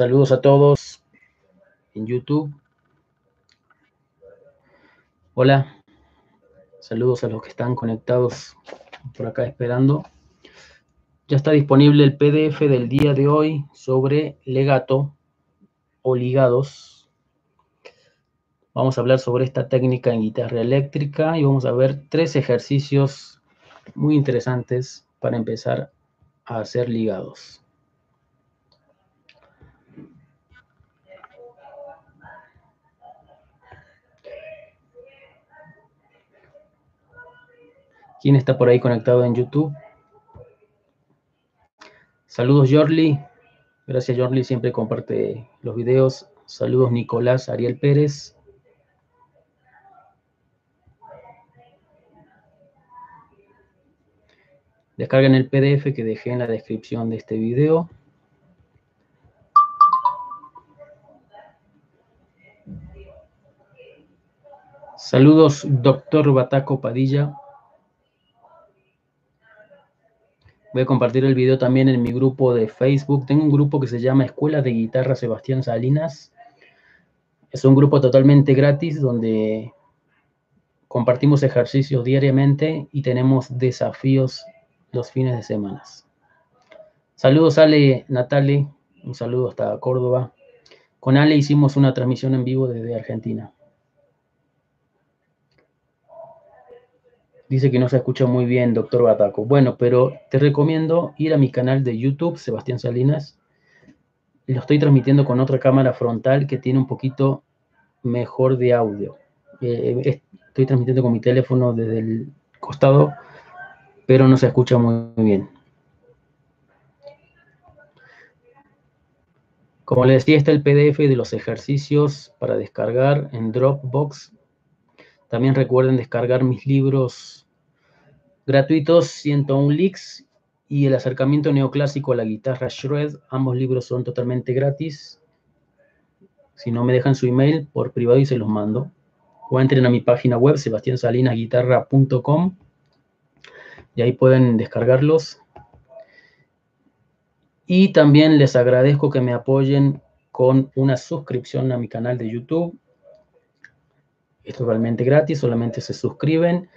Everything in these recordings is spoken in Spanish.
Saludos a todos en YouTube. Hola. Saludos a los que están conectados por acá esperando. Ya está disponible el PDF del día de hoy sobre legato o ligados. Vamos a hablar sobre esta técnica en guitarra eléctrica y vamos a ver tres ejercicios muy interesantes para empezar a hacer ligados. ¿Quién está por ahí conectado en YouTube? Saludos, Jorli. Gracias, Jorli. Siempre comparte los videos. Saludos, Nicolás Ariel Pérez. Descarguen el PDF que dejé en la descripción de este video. Saludos, doctor Bataco Padilla. Voy a compartir el video también en mi grupo de Facebook. Tengo un grupo que se llama Escuela de Guitarra Sebastián Salinas. Es un grupo totalmente gratis donde compartimos ejercicios diariamente y tenemos desafíos los fines de semana. Saludos Ale, Natale, un saludo hasta Córdoba. Con Ale hicimos una transmisión en vivo desde Argentina. Dice que no se escucha muy bien, doctor Bataco. Bueno, pero te recomiendo ir a mi canal de YouTube, Sebastián Salinas. Lo estoy transmitiendo con otra cámara frontal que tiene un poquito mejor de audio. Eh, estoy transmitiendo con mi teléfono desde el costado, pero no se escucha muy bien. Como les decía, está el PDF de los ejercicios para descargar en Dropbox. También recuerden descargar mis libros gratuitos 101 Licks y El acercamiento neoclásico a la guitarra Shred. Ambos libros son totalmente gratis. Si no me dejan su email por privado y se los mando. O entren a mi página web sebastiansalinasguitarra.com y ahí pueden descargarlos. Y también les agradezco que me apoyen con una suscripción a mi canal de YouTube. Es totalmente gratis, solamente se suscriben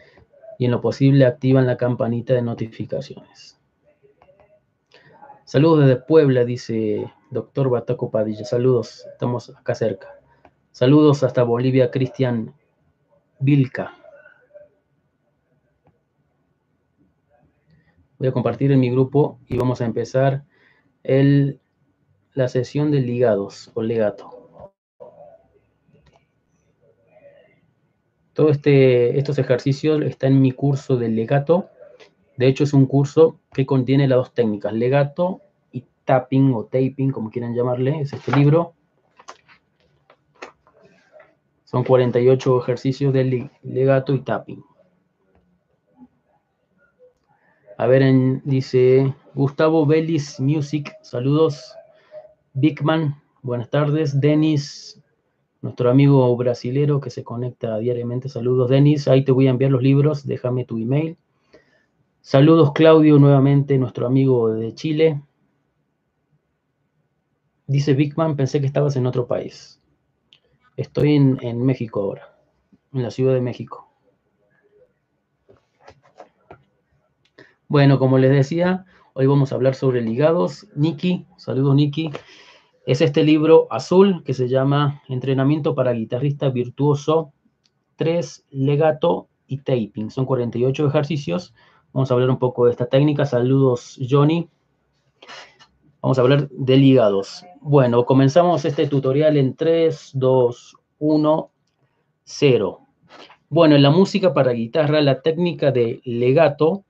y en lo posible activan la campanita de notificaciones. Saludos desde Puebla, dice doctor Bataco Padilla. Saludos, estamos acá cerca. Saludos hasta Bolivia, Cristian Vilca. Voy a compartir en mi grupo y vamos a empezar el, la sesión de ligados o legato. Todos este, estos ejercicios están en mi curso de legato. De hecho, es un curso que contiene las dos técnicas, legato y tapping o taping, como quieran llamarle, es este libro. Son 48 ejercicios de legato y tapping. A ver, dice Gustavo Belis Music, saludos. Bigman, buenas tardes. Denis nuestro amigo brasilero que se conecta diariamente. Saludos, Denis. Ahí te voy a enviar los libros. Déjame tu email. Saludos, Claudio, nuevamente, nuestro amigo de Chile. Dice Bigman, pensé que estabas en otro país. Estoy en, México ahora, en la Ciudad de México. Bueno, como les decía, hoy vamos a hablar sobre ligados. Niki, saludos Niki es este libro azul que se llama Entrenamiento para guitarrista virtuoso 3, legato y taping. Son 48 ejercicios. Vamos a hablar un poco de esta técnica. Saludos, Johnny. Vamos a hablar de ligados. Bueno, comenzamos este tutorial en 3, 2, 1, 0. Bueno, en la música para guitarra, la técnica de legato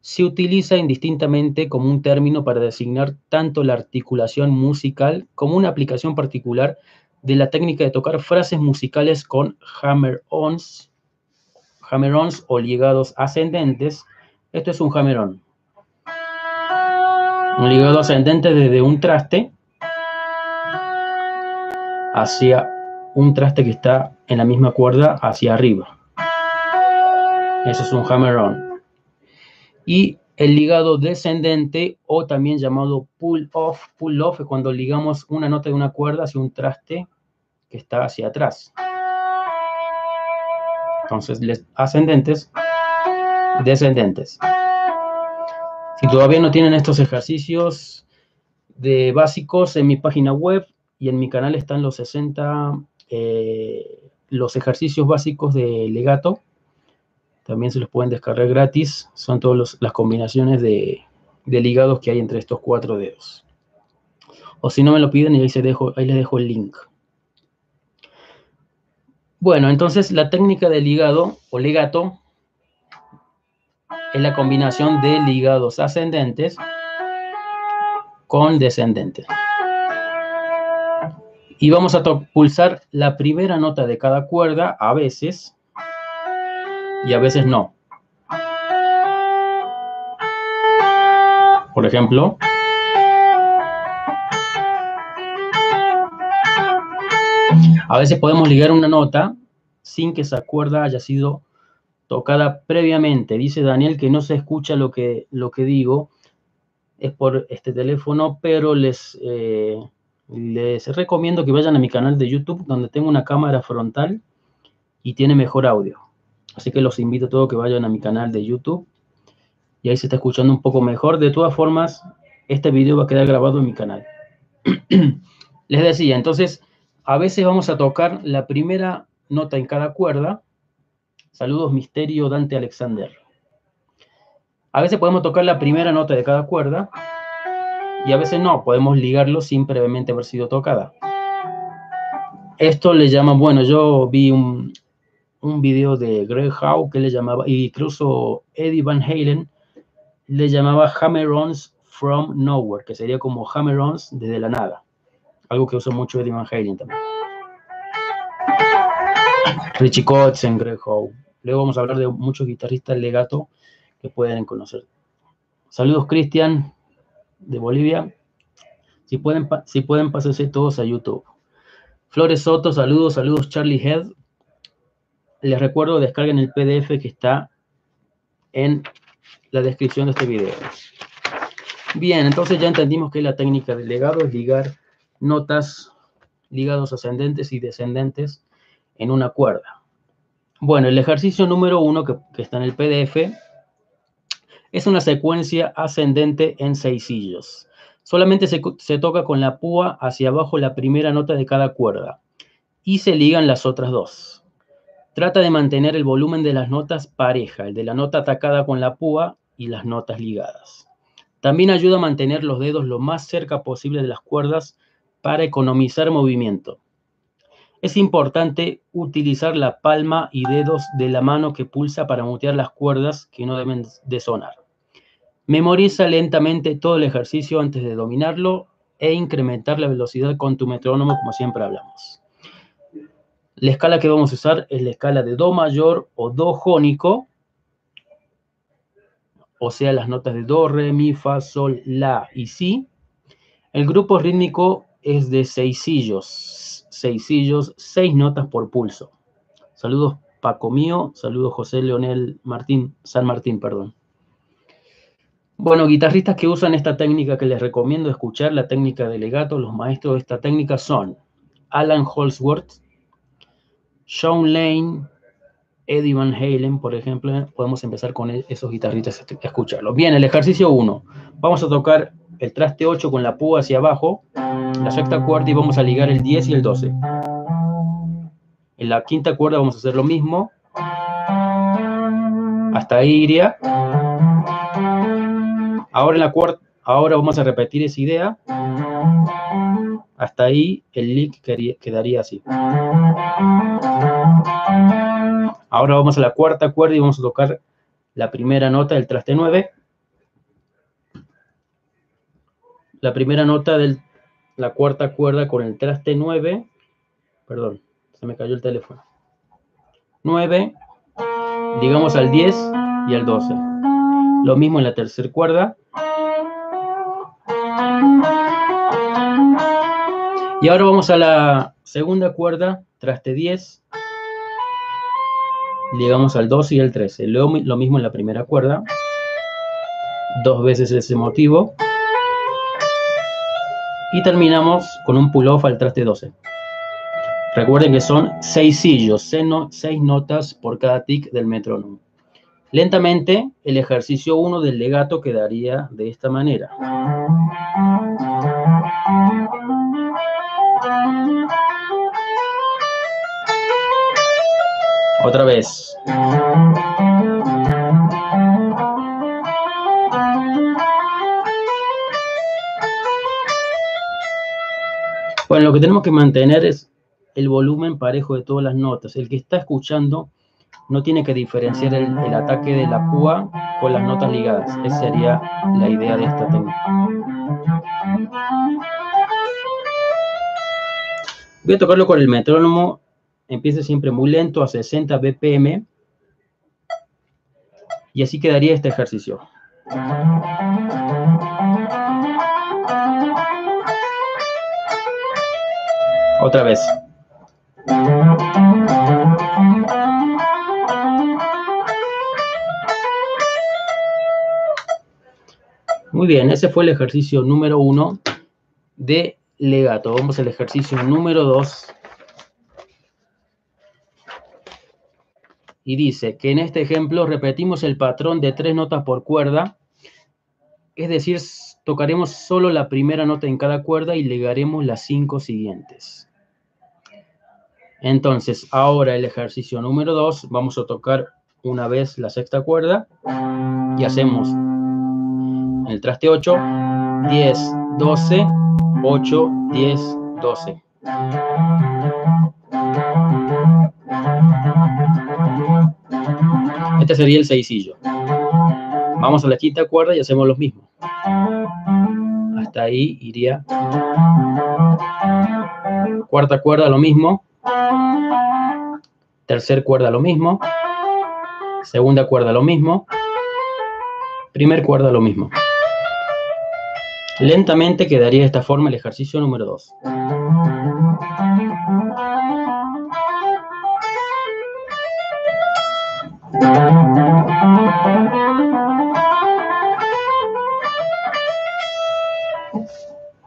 se utiliza indistintamente como un término para designar tanto la articulación musical como una aplicación particular de la técnica de tocar frases musicales con hammer-ons, hammer-ons o ligados ascendentes. Esto es un hammer-on. Un ligado ascendente desde un traste hacia un traste que está en la misma cuerda hacia arriba. Eso es un hammer-on. Y el ligado descendente o también llamado pull-off. Pull-off es cuando ligamos una nota de una cuerda hacia un traste que está hacia atrás. Entonces, ascendentes, descendentes. Si todavía no tienen estos ejercicios de básicos en mi página web y en mi canal están los 60 eh, los ejercicios básicos de legato. También se los pueden descargar gratis. Son todas las combinaciones de, ligados que hay entre estos cuatro dedos. O si no me lo piden, y ahí, se dejo, ahí les dejo el link. Bueno, entonces la técnica de ligado o legato es la combinación de ligados ascendentes con descendentes. Y vamos a pulsar la primera nota de cada cuerda a veces y a veces no. Por ejemplo, a veces podemos ligar una nota sin que esa cuerda haya sido tocada previamente. Dice Daniel que no se escucha lo que, lo que digo, es por este teléfono, pero les, eh, les recomiendo que vayan a mi canal de YouTube, donde tengo una cámara frontal y tiene mejor audio. Así que los invito a todos que vayan a mi canal de YouTube y ahí se está escuchando un poco mejor. De todas formas, este video va a quedar grabado en mi canal. les decía, entonces, a veces vamos a tocar la primera nota en cada cuerda Saludos, Misterio Dante Alexander. A veces podemos tocar la primera nota de cada cuerda y a veces no, podemos ligarlo sin previamente haber sido tocada. Esto le llaman, bueno, yo vi un, un video de Greg Howe que le llamaba, y incluso Eddie Van Halen le llamaba Hammer-Ons from Nowhere, que sería como Hammer-Ons desde la nada. Algo que usa mucho Eddie Van Halen también. Richie Kotzen, Greg Howe. Luego vamos a hablar de muchos guitarristas legato que pueden conocer. Saludos, Cristian, de Bolivia. Si pueden, si pueden, pásense todos a YouTube. Flores Soto, saludos, saludos, Charlie Head. Les recuerdo, descarguen el PDF que está en la descripción de este video. Bien, entonces ya entendimos que la técnica del legado es ligar notas, ligados ascendentes y descendentes en una cuerda. Bueno, el ejercicio número uno que, está en el PDF es una secuencia ascendente en seisillos. Solamente se, se, toca con la púa hacia abajo la primera nota de cada cuerda y se ligan las otras dos. Trata de mantener el volumen de las notas pareja, el de la nota atacada con la púa y las notas ligadas. También ayuda a mantener los dedos lo más cerca posible de las cuerdas para economizar movimiento. Es importante utilizar la palma y dedos de la mano que pulsa para mutear las cuerdas que no deben de sonar. Memoriza lentamente todo el ejercicio antes de dominarlo e incrementar la velocidad con tu metrónomo como siempre hablamos. La escala que vamos a usar es la escala de Do mayor o Do jónico, o sea, las notas de Do, Re, Mi, Fa, Sol, La y Si. El grupo rítmico es de sillos sillos, seis notas por pulso. Saludos Paco mío, saludos José Leonel Martín, San Martín, perdón. Bueno, guitarristas que usan esta técnica que les recomiendo escuchar, la técnica de legato, los maestros de esta técnica son Alan Holsworth, Sean Lane, Eddie Van Halen, por ejemplo. Podemos empezar con e-, esos guitarristas a escucharlo. Bien, el ejercicio 1. Vamos a tocar el traste 8 con la púa hacia abajo la sexta cuerda y vamos a ligar el 10 y el 12. En la quinta cuerda vamos a hacer lo mismo. Hasta ahí iría. Ahora en la cuarta, ahora vamos a repetir esa idea. Hasta ahí el lick quedaría así. Ahora vamos a la cuarta cuerda y vamos a tocar la primera nota del traste 9, la primera nota de la cuarta cuerda con el traste 9, perdón, se me cayó el teléfono, 9, digamos al 10 y al 12. Lo mismo en la tercera cuerda. Y ahora vamos a la segunda cuerda, traste 10. Llegamos al 12 y el 13. Lo, lo mismo en la primera cuerda. Dos veces ese motivo. Y terminamos con un pull-off al traste 12. Recuerden que son seis sillos, seis notas por cada tic del metrónomo. Lentamente, el ejercicio 1 del legato quedaría de esta manera. Otra vez. Bueno, lo que tenemos que mantener es el volumen parejo de todas las notas. El que está escuchando no tiene que diferenciar el, ataque de la púa con las notas ligadas. Esa sería la idea de esta técnica. Voy a tocarlo con el metrónomo empieza siempre muy lento a 60 BPM y así quedaría este ejercicio. Otra vez. Muy bien, ese fue el ejercicio número uno de legato. Vamos al ejercicio número dos y dice que en este ejemplo repetimos el patrón de tres notas por cuerda, es decir, tocaremos solo la primera nota en cada cuerda y legaremos las cinco siguientes. Entonces, ahora el ejercicio número 2, vamos a tocar una vez la sexta cuerda y hacemos el traste 8, 10, 12, 8, 10, 12. Sería el seisillo. Vamos a la quinta cuerda y hacemos lo mismo. Hasta ahí iría. Cuarta cuerda lo mismo. Tercer cuerda lo mismo. Segunda cuerda lo mismo. Primer cuerda lo mismo. Lentamente quedaría de esta forma el ejercicio número 2.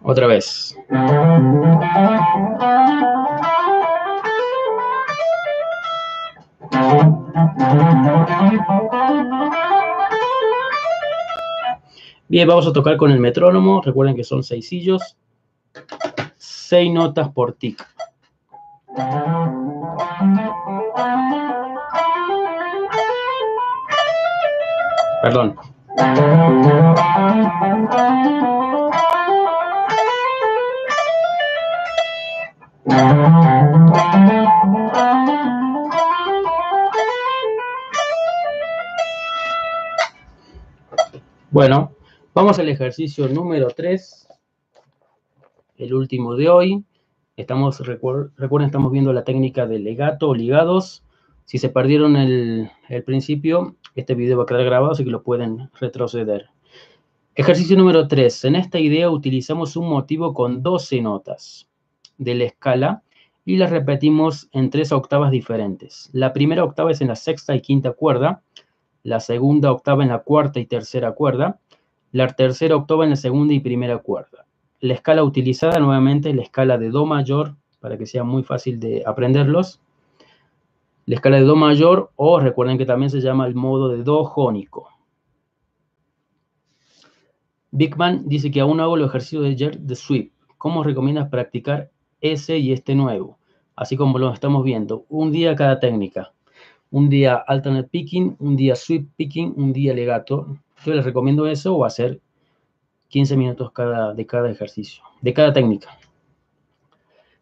Otra vez. Bien, vamos a tocar con el metrónomo. Recuerden que son seis sillos. Seis notas por tic. Perdón. Bueno, vamos al ejercicio número 3, el último de hoy. Estamos, recuerden, estamos viendo la técnica de legato o ligados. Si se perdieron el, principio, este video va a quedar grabado, así que lo pueden retroceder. Ejercicio número 3. En esta idea utilizamos un motivo con 12 notas de la escala y las repetimos en tres octavas diferentes. La primera octava es en la sexta y quinta cuerda, la segunda octava en la cuarta y tercera cuerda, la tercera octava en la segunda y primera cuerda. La escala utilizada nuevamente es la escala de Do mayor, para que sea muy fácil de aprenderlos, la escala de Do mayor o recuerden que también se llama el modo de Do jónico. Bigman dice que aún hago el ejercicio de ayer de sweep. ¿Cómo recomiendas practicar ese y este nuevo? Así como lo estamos viendo. Un día cada técnica. Un día alternate picking, un día sweep picking, un día legato. Yo les recomiendo eso o hacer 15 minutos cada, de cada ejercicio, de cada técnica.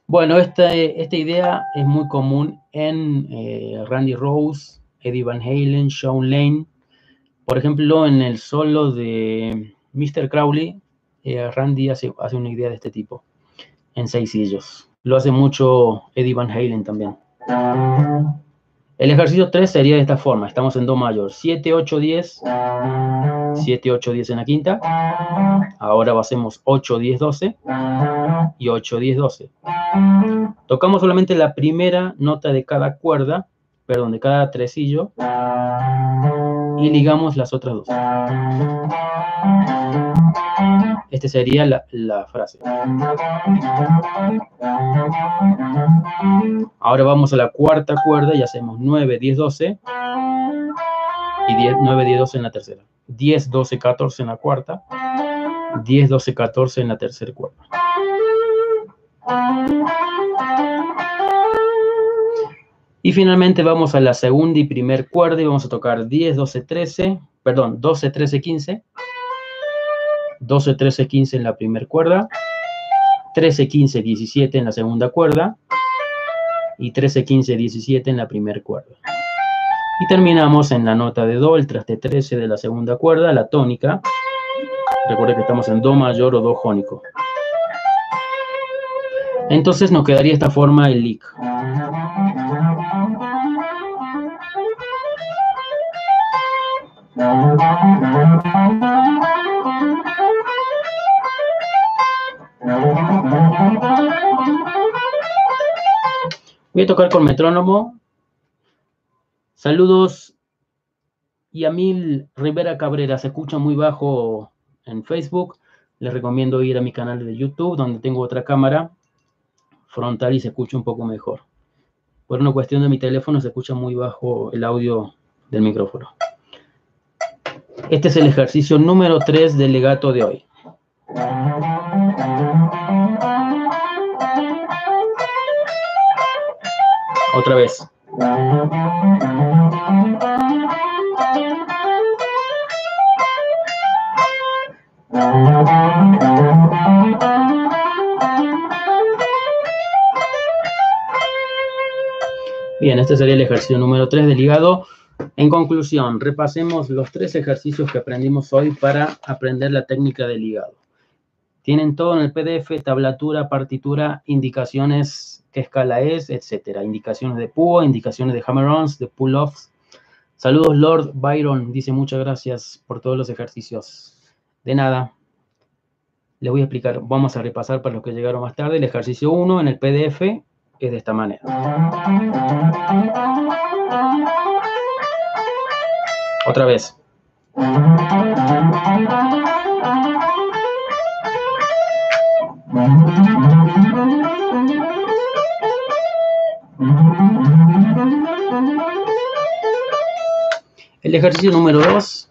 Bueno, esta, idea es muy común en eh, Randy Rose, Eddie Van Halen, Sean Lane. Por ejemplo, en el solo de Mr. Crowley, eh, Randy hace, hace una idea de este tipo, en seis sillos. Lo hace mucho Eddie Van Halen también. El ejercicio 3 sería de esta forma. Estamos en Do mayor. 7, 8, 10. 7, 8, 10 en la quinta. Ahora hacemos 8, 10, 12. Y 8, 10, 12. Tocamos solamente la primera nota de cada cuerda, perdón, de cada tresillo. Y ligamos las otras dos. Esta sería la, la, frase. Ahora vamos a la cuarta cuerda y hacemos 9, 10, 12. Y 10, 9, 10, 12 en la tercera. 10, 12, 14 en la cuarta. 10, 12, 14 en la tercera cuerda. Y finalmente vamos a la segunda y primer cuerda y vamos a tocar 10, 12, 13, perdón, 12, 13, 15. 12, 13, 15 en la primera cuerda, 13, 15, 17 en la segunda cuerda y 13, 15, 17 en la primera cuerda. Y terminamos en la nota de Do, el traste 13 de la segunda cuerda, la tónica. Recuerda que estamos en Do mayor o Do jónico. Entonces nos quedaría esta forma el lick. Voy a tocar con metrónomo. Saludos. Y a Mil Rivera Cabrera, se escucha muy bajo en Facebook. Les recomiendo ir a mi canal de YouTube, donde tengo otra cámara frontal y se escucha un poco mejor. Por una cuestión de mi teléfono se escucha muy bajo el audio del micrófono. Este es el ejercicio número 3 del legato de hoy. Otra vez. Bien, este sería el ejercicio número 3 del hígado. En conclusión, repasemos los tres ejercicios que aprendimos hoy para aprender la técnica del hígado. Tienen todo en el PDF, tablatura, partitura, indicaciones qué escala es, etcétera. Indicaciones de PUO, indicaciones de hammer-ons, de pull-offs. Saludos, Lord Byron. Dice muchas gracias por todos los ejercicios. De nada. Les voy a explicar, vamos a repasar para los que llegaron más tarde. El ejercicio 1 en el PDF es de esta manera. Otra vez. El ejercicio número 2,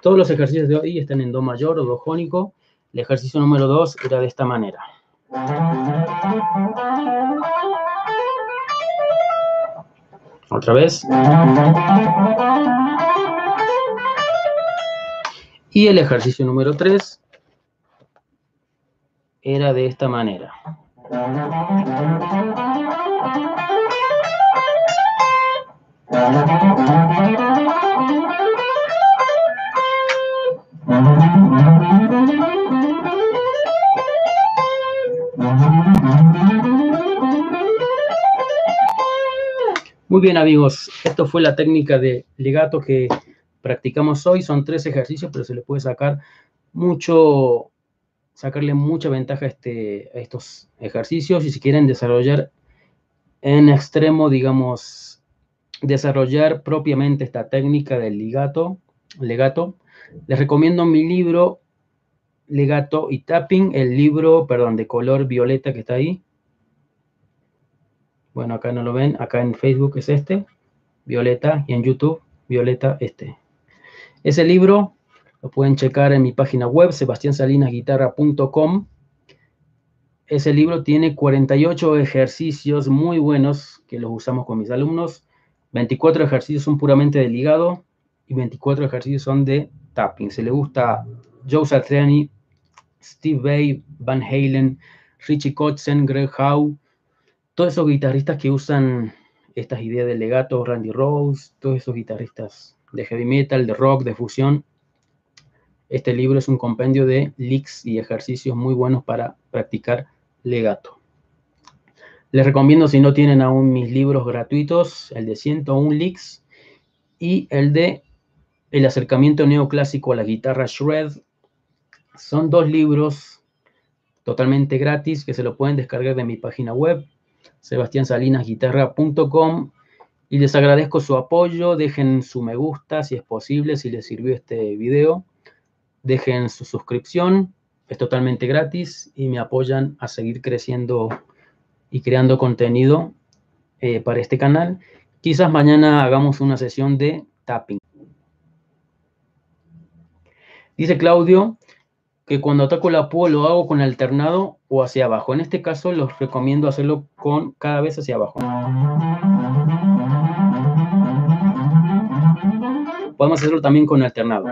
todos los ejercicios de hoy están en Do mayor o Do jónico. El ejercicio número 2 era de esta manera. Otra vez. Y el ejercicio número 3 era de esta manera. Muy bien amigos, esto fue la técnica de legato que practicamos hoy. Son tres ejercicios, pero se le puede sacar mucho, sacarle mucha ventaja a, este, a estos ejercicios. Y si quieren desarrollar en extremo, digamos, desarrollar propiamente esta técnica del legato, legato, les recomiendo mi libro Legato y Tapping, el libro, perdón, de color violeta que está ahí. Bueno, acá no lo ven, acá en Facebook es este, violeta, y en YouTube, violeta este. Ese libro lo pueden checar en mi página web, sebastiansalinasguitarra.com. Ese libro tiene 48 ejercicios muy buenos que los usamos con mis alumnos. 24 ejercicios son puramente de ligado y 24 ejercicios son de tapping. Se le gusta Joe Satriani, Steve Vai, Van Halen, Richie Kotzen, Greg Howe, todos esos guitarristas que usan estas ideas de legato, Randy Rose, todos esos guitarristas de heavy metal, de rock, de fusión. Este libro es un compendio de licks y ejercicios muy buenos para practicar legato. Les recomiendo si no tienen aún mis libros gratuitos, el de 101 licks y el de El acercamiento neoclásico a la guitarra shred. Son dos libros totalmente gratis que se lo pueden descargar de mi página web sebastiansalinasguitarra.com y les agradezco su apoyo, dejen su me gusta si es posible, si les sirvió este video, dejen su suscripción, es totalmente gratis y me apoyan a seguir creciendo y creando contenido eh, para este canal. Quizás mañana hagamos una sesión de tapping. Dice Claudio que cuando ataco la púa lo hago con alternado o hacia abajo. En este caso los recomiendo hacerlo con cada vez hacia abajo. Podemos hacerlo también con alternado.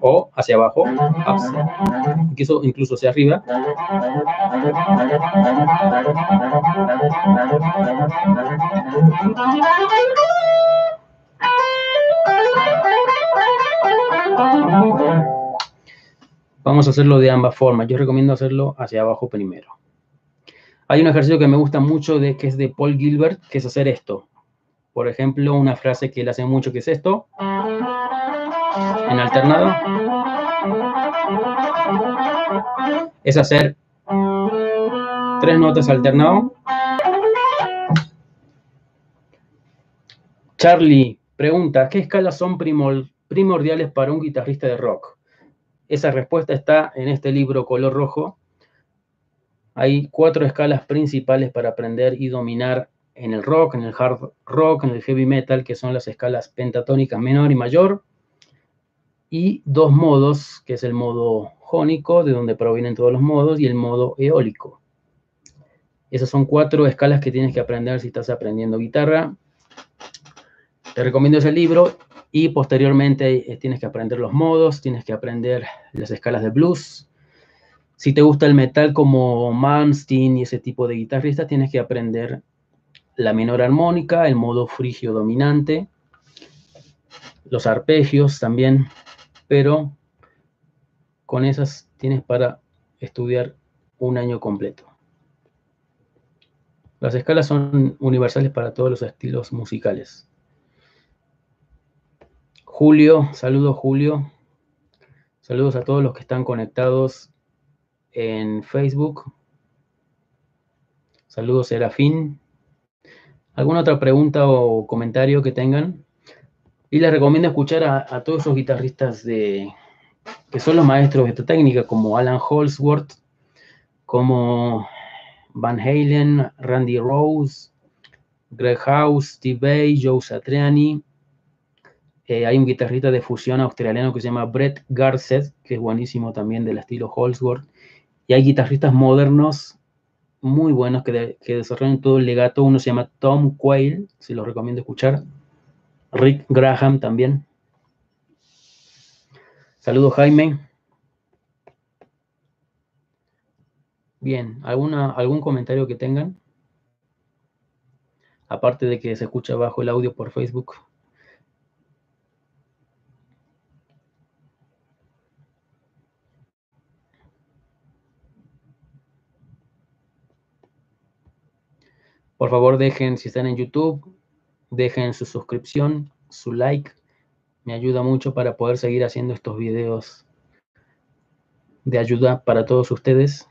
O hacia abajo, incluso, incluso hacia arriba. Vamos a hacerlo de ambas formas. Yo recomiendo hacerlo hacia abajo primero. Hay un ejercicio que me gusta mucho, de, que es de Paul Gilbert, que es hacer esto. Por ejemplo, una frase que él hace mucho, que es esto. En alternado. Es hacer tres notas alternado. Charlie pregunta, ¿qué escalas son primordiales para un guitarrista de rock? Esa respuesta está en este libro color rojo. Hay cuatro escalas principales para aprender y dominar en el rock, en el hard rock, en el heavy metal, que son las escalas pentatónicas menor y mayor, y dos modos, que es el modo jónico, de donde provienen todos los modos, y el modo eólico. Esas son cuatro escalas que tienes que aprender si estás aprendiendo guitarra. Te recomiendo ese libro y posteriormente eh, tienes que aprender los modos, tienes que aprender las escalas de blues. Si te gusta el metal como Malmsteen y ese tipo de guitarristas, tienes que aprender la menor armónica, el modo frigio dominante, los arpegios también, pero con esas tienes para estudiar un año completo. Las escalas son universales para todos los estilos musicales. Julio, saludos Julio. Saludos a todos los que están conectados en Facebook. Saludos Serafín. ¿Alguna otra pregunta o comentario que tengan? Y les recomiendo escuchar a, todos esos guitarristas de, que son los maestros de esta técnica, como Alan Holsworth, como Van Halen, Randy Rose, Greg House, Steve Bay, Joe Satriani. Eh, hay un guitarrista de fusión australiano que se llama Brett Garcet, que es buenísimo también del estilo Holsworth. Y hay guitarristas modernos muy buenos que, desarrollan todo el legato. Uno se llama Tom Quayle, si lo recomiendo escuchar. Rick Graham también. Saludos, Jaime. Bien, ¿alguna, ¿algún comentario que tengan? Aparte de que se escucha bajo el audio por Facebook. Por favor, dejen, si están en YouTube, dejen su suscripción, su like. Me ayuda mucho para poder seguir haciendo estos videos de ayuda para todos ustedes.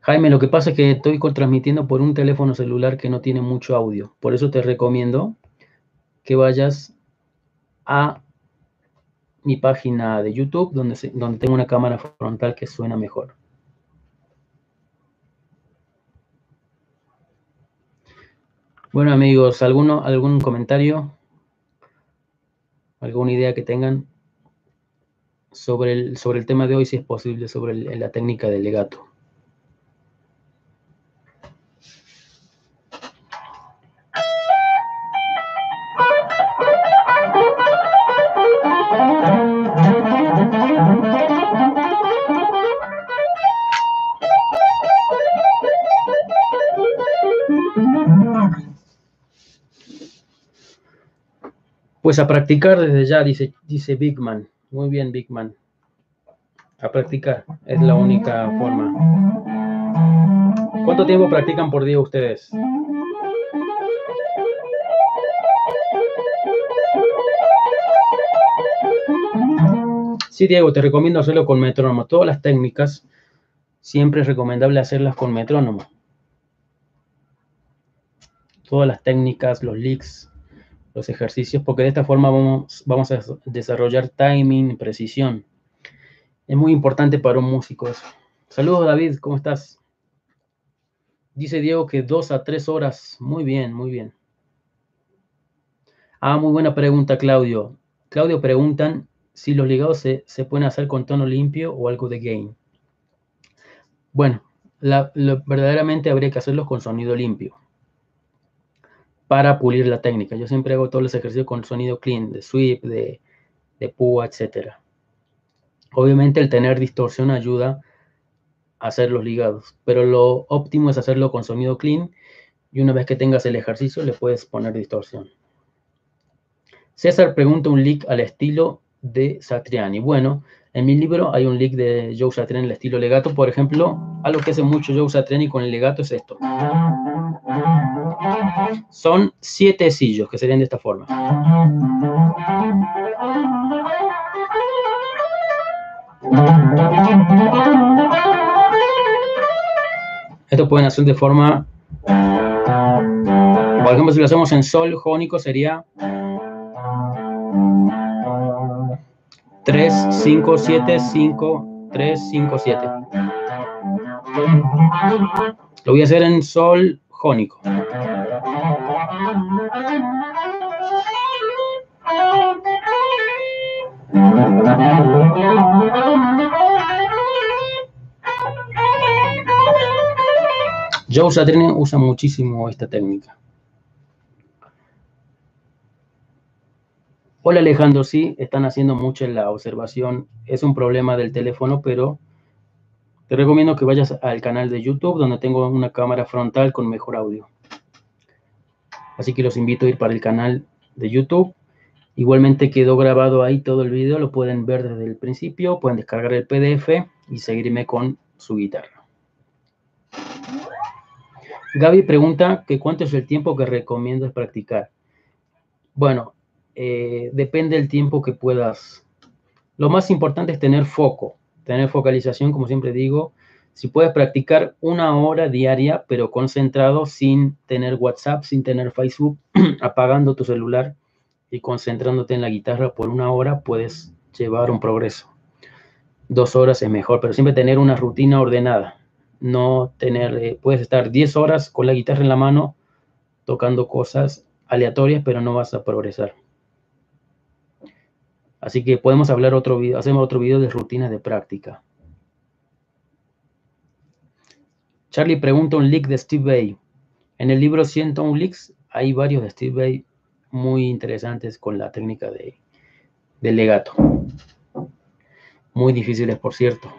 Jaime, lo que pasa es que estoy transmitiendo por un teléfono celular que no tiene mucho audio. Por eso te recomiendo que vayas a mi página de YouTube, donde, donde tengo una cámara frontal que suena mejor. Bueno amigos, ¿alguno, ¿algún comentario? ¿Alguna idea que tengan sobre el, sobre el tema de hoy, si es posible, sobre la técnica del legato? Pues a practicar desde ya, dice, dice Big Man. Muy bien, Big Man. A practicar, es la única forma. ¿Cuánto tiempo practican por día ustedes? Sí, Diego, te recomiendo hacerlo con metrónomo. Todas las técnicas siempre es recomendable hacerlas con metrónomo. Todas las técnicas, los leaks, los ejercicios, porque de esta forma vamos, vamos a desarrollar timing, precisión. Es muy importante para un músico eso. Saludos David, ¿cómo estás? Dice Diego que dos a tres horas. Muy bien, muy bien. Ah, muy buena pregunta, Claudio. Claudio preguntan si los ligados se, pueden hacer con tono limpio o algo de gain. Bueno, verdaderamente habría que hacerlos con sonido limpio para pulir la técnica. Yo siempre hago todos los ejercicios con sonido clean, de sweep, de, de púa, etc. Obviamente el tener distorsión ayuda a hacer los ligados, pero lo óptimo es hacerlo con sonido clean y una vez que tengas el ejercicio le puedes poner distorsión. César pregunta un lick al estilo de Satriani. Bueno, en mi libro hay un lick de Joe Satriani el estilo legato. Por ejemplo, algo que hace mucho Joe Satriani con el legato es esto. Son siete sillos que serían de esta forma. Esto pueden hacer de forma, por ejemplo, si lo hacemos en sol jónico sería 3, 5, 7, 5, 3, 5, 7. Lo voy a hacer en sol jónico. Joe Satriani usa muchísimo esta técnica. Hola Alejandro, sí, están haciendo mucho en la observación. Es un problema del teléfono, pero te recomiendo que vayas al canal de YouTube donde tengo una cámara frontal con mejor audio. Así que los invito a ir para el canal de YouTube. Igualmente quedó grabado ahí todo el video, lo pueden ver desde el principio, pueden descargar el PDF y seguirme con su guitarra. Gaby pregunta que cuánto es el tiempo que recomiendas practicar. Bueno, eh, depende del tiempo que puedas. Lo más importante es tener foco, tener focalización, como siempre digo. Si puedes practicar una hora diaria, pero concentrado, sin tener WhatsApp, sin tener Facebook, apagando tu celular y concentrándote en la guitarra por una hora, puedes llevar un progreso. Dos horas es mejor, pero siempre tener una rutina ordenada. No tener, eh, puedes estar 10 horas con la guitarra en la mano tocando cosas aleatorias, pero no vas a progresar. Así que podemos hablar otro video, hacemos otro video de rutinas de práctica. Charlie pregunta un lick de Steve Bay. En el libro 101 Licks hay varios de Steve Bay muy interesantes con la técnica de, de legato. Muy difíciles, por cierto.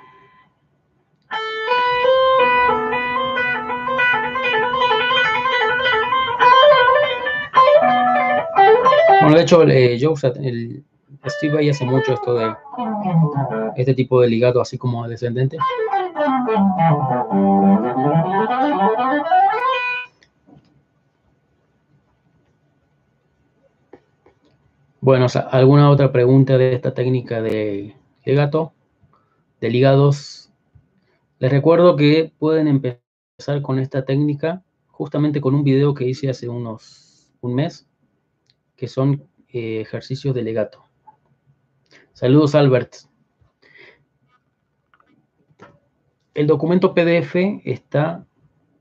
Bueno, de hecho, eh, Joe, el, Steve Vai hace mucho esto de este tipo de ligado así como descendente. Bueno, ¿alguna otra pregunta de esta técnica de legato? De ligados. Les recuerdo que pueden empezar con esta técnica justamente con un video que hice hace unos un mes, que son eh, ejercicios de legato. Saludos, Albert. El documento PDF está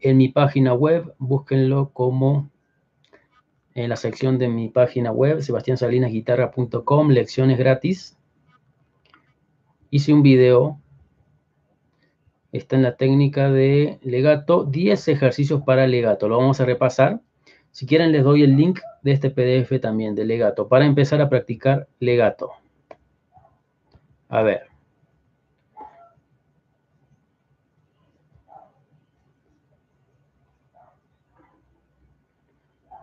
en mi página web. Búsquenlo como en la sección de mi página web, sebastiansalinasguitarra.com, lecciones gratis. Hice un video. Está en la técnica de legato, 10 ejercicios para legato. Lo vamos a repasar. Si quieren les doy el link de este PDF también de legato para empezar a practicar legato. A ver.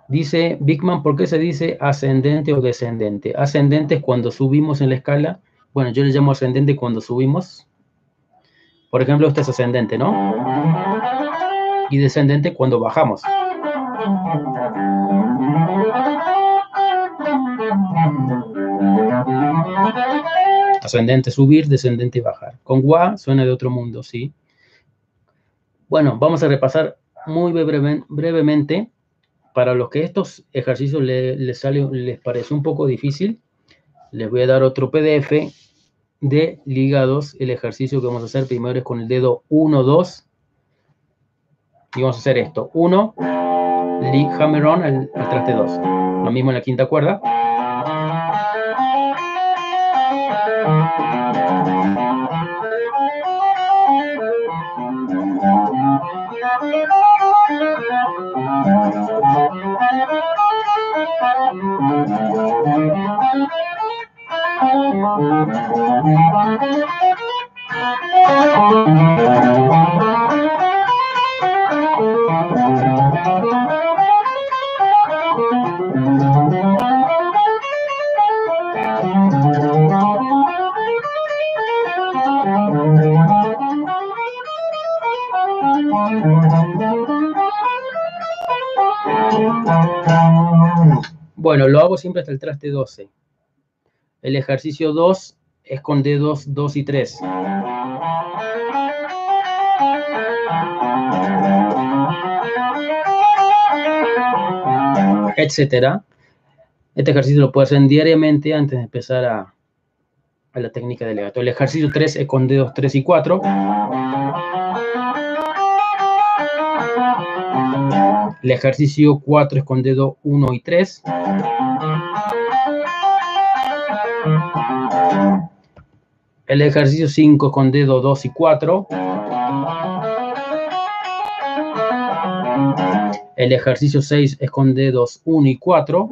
Dice Bigman, ¿por qué se dice ascendente o descendente? Ascendente es cuando subimos en la escala. Bueno, yo le llamo ascendente cuando subimos. Por ejemplo, este es ascendente, ¿no? Y descendente cuando bajamos. Ascendente subir, descendente bajar. Con gua suena de otro mundo, ¿sí? Bueno, vamos a repasar muy brevemente. Para los que estos ejercicios les, les parece un poco difícil, les voy a dar otro PDF de ligados. El ejercicio que vamos a hacer primero es con el dedo 1, 2. Y vamos a hacer esto. 1, hammer on al traste 2. Lo mismo en la quinta cuerda. Bueno, lo hago siempre hasta el traste 12. El ejercicio 2 es con dedos 2 y 3. Etcétera. Este ejercicio lo puedo hacer diariamente antes de empezar a, a la técnica de legato. El ejercicio 3 es con dedos 3 y 4. El ejercicio 4 es con dedo 1 y 3. El ejercicio 5 con dedo 2 y 4. El ejercicio 6 es con dedos 1 y 4.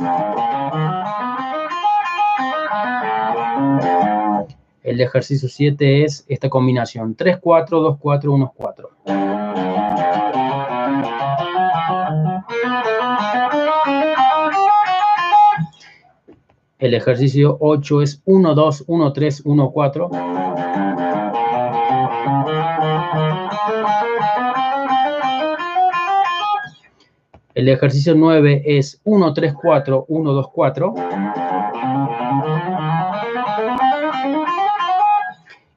El ejercicio 7 es esta combinación 3, 4, 2, 4, 1, 4. El ejercicio 8 es 1, 2, 1, 3, 1, 4. El ejercicio 9 es 1, 3, 4, 1, 2, 4.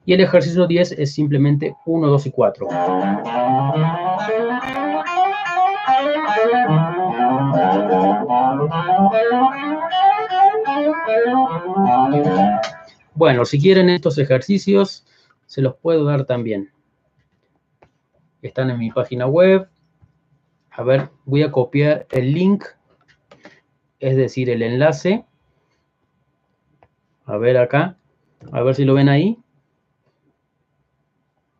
Y el ejercicio 10 es simplemente 1, 2 y 4. Bueno, si quieren estos ejercicios, se los puedo dar también. Están en mi página web. A ver, voy a copiar el link, es decir, el enlace. A ver acá, a ver si lo ven ahí.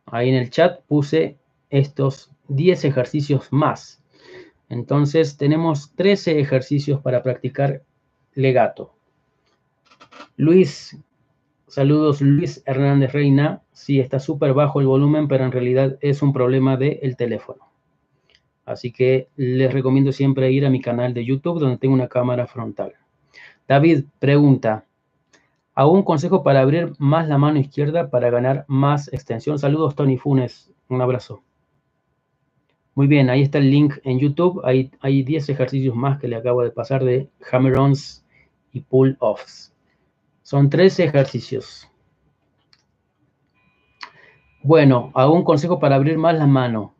Ahí en el chat puse estos 10 ejercicios más. Entonces tenemos 13 ejercicios para practicar legato. Luis, saludos Luis Hernández Reina. Sí, está súper bajo el volumen, pero en realidad es un problema del teléfono. Así que les recomiendo siempre ir a mi canal de YouTube donde tengo una cámara frontal. David pregunta, ¿algún consejo para abrir más la mano izquierda para ganar más extensión? Saludos Tony Funes, un abrazo. Muy bien, ahí está el link en YouTube. Hay, hay 10 ejercicios más que le acabo de pasar de hammer-ons y pull-offs. Son 13 ejercicios. Bueno, un consejo para abrir más la mano.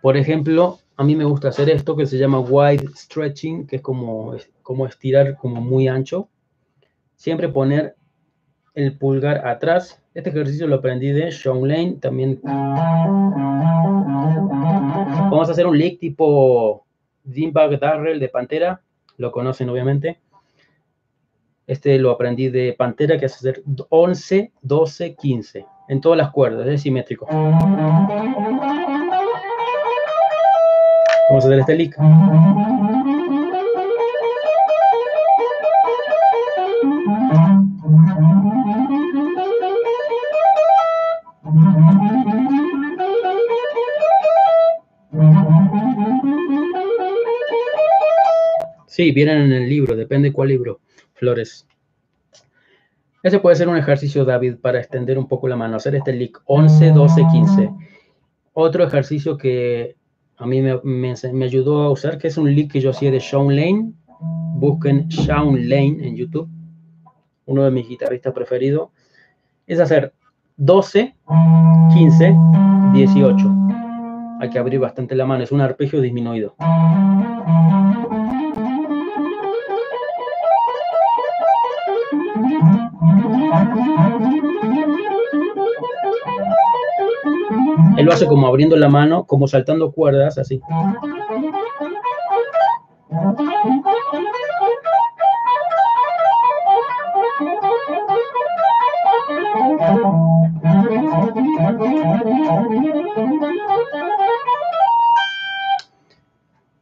Por ejemplo, a mí me gusta hacer esto que se llama wide stretching, que es como, como estirar como muy ancho. Siempre poner el pulgar atrás. Este ejercicio lo aprendí de Sean Lane. También vamos a hacer un lick tipo Dimbag Darrell de Pantera. Lo conocen obviamente. Este lo aprendí de Pantera, que hace hacer 11, 12, 15. En todas las cuerdas, es simétrico. Vamos a hacer este lick. Sí, vienen en el libro, depende cuál libro. Flores. Ese puede ser un ejercicio, David, para extender un poco la mano, hacer este lick 11, 12, 15. Otro ejercicio que a mí me, ayudó a usar, que es un lick que yo hacía de Sean Lane. Busquen Sean Lane en YouTube, uno de mis guitarristas preferidos. Es hacer 12, 15, 18. Hay que abrir bastante la mano, es un arpegio disminuido. Él lo hace como abriendo la mano, como saltando cuerdas, así.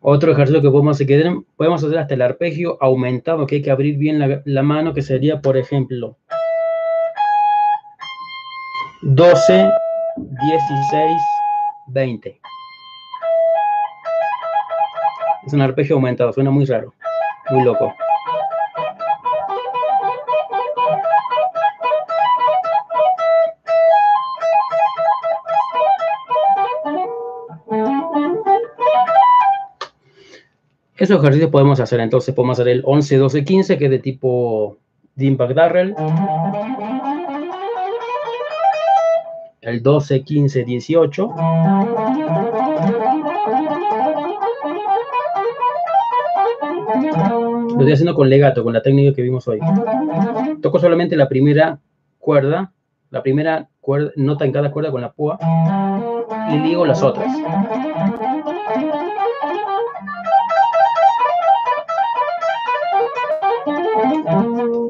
Otro ejercicio que podemos hacer, podemos hacer hasta el arpegio aumentado, que hay que abrir bien la, la mano, que sería, por ejemplo, 12, 16, 20. Es un arpegio aumentado, suena muy raro, muy loco. Esos ejercicios podemos hacer, entonces podemos hacer el 11, 12, 15, que es de tipo Dimpak Darrell. El 12, 15, 18. Lo estoy haciendo con legato, con la técnica que vimos hoy. Toco solamente la primera cuerda, la primera nota en cada cuerda con la púa y ligo las otras.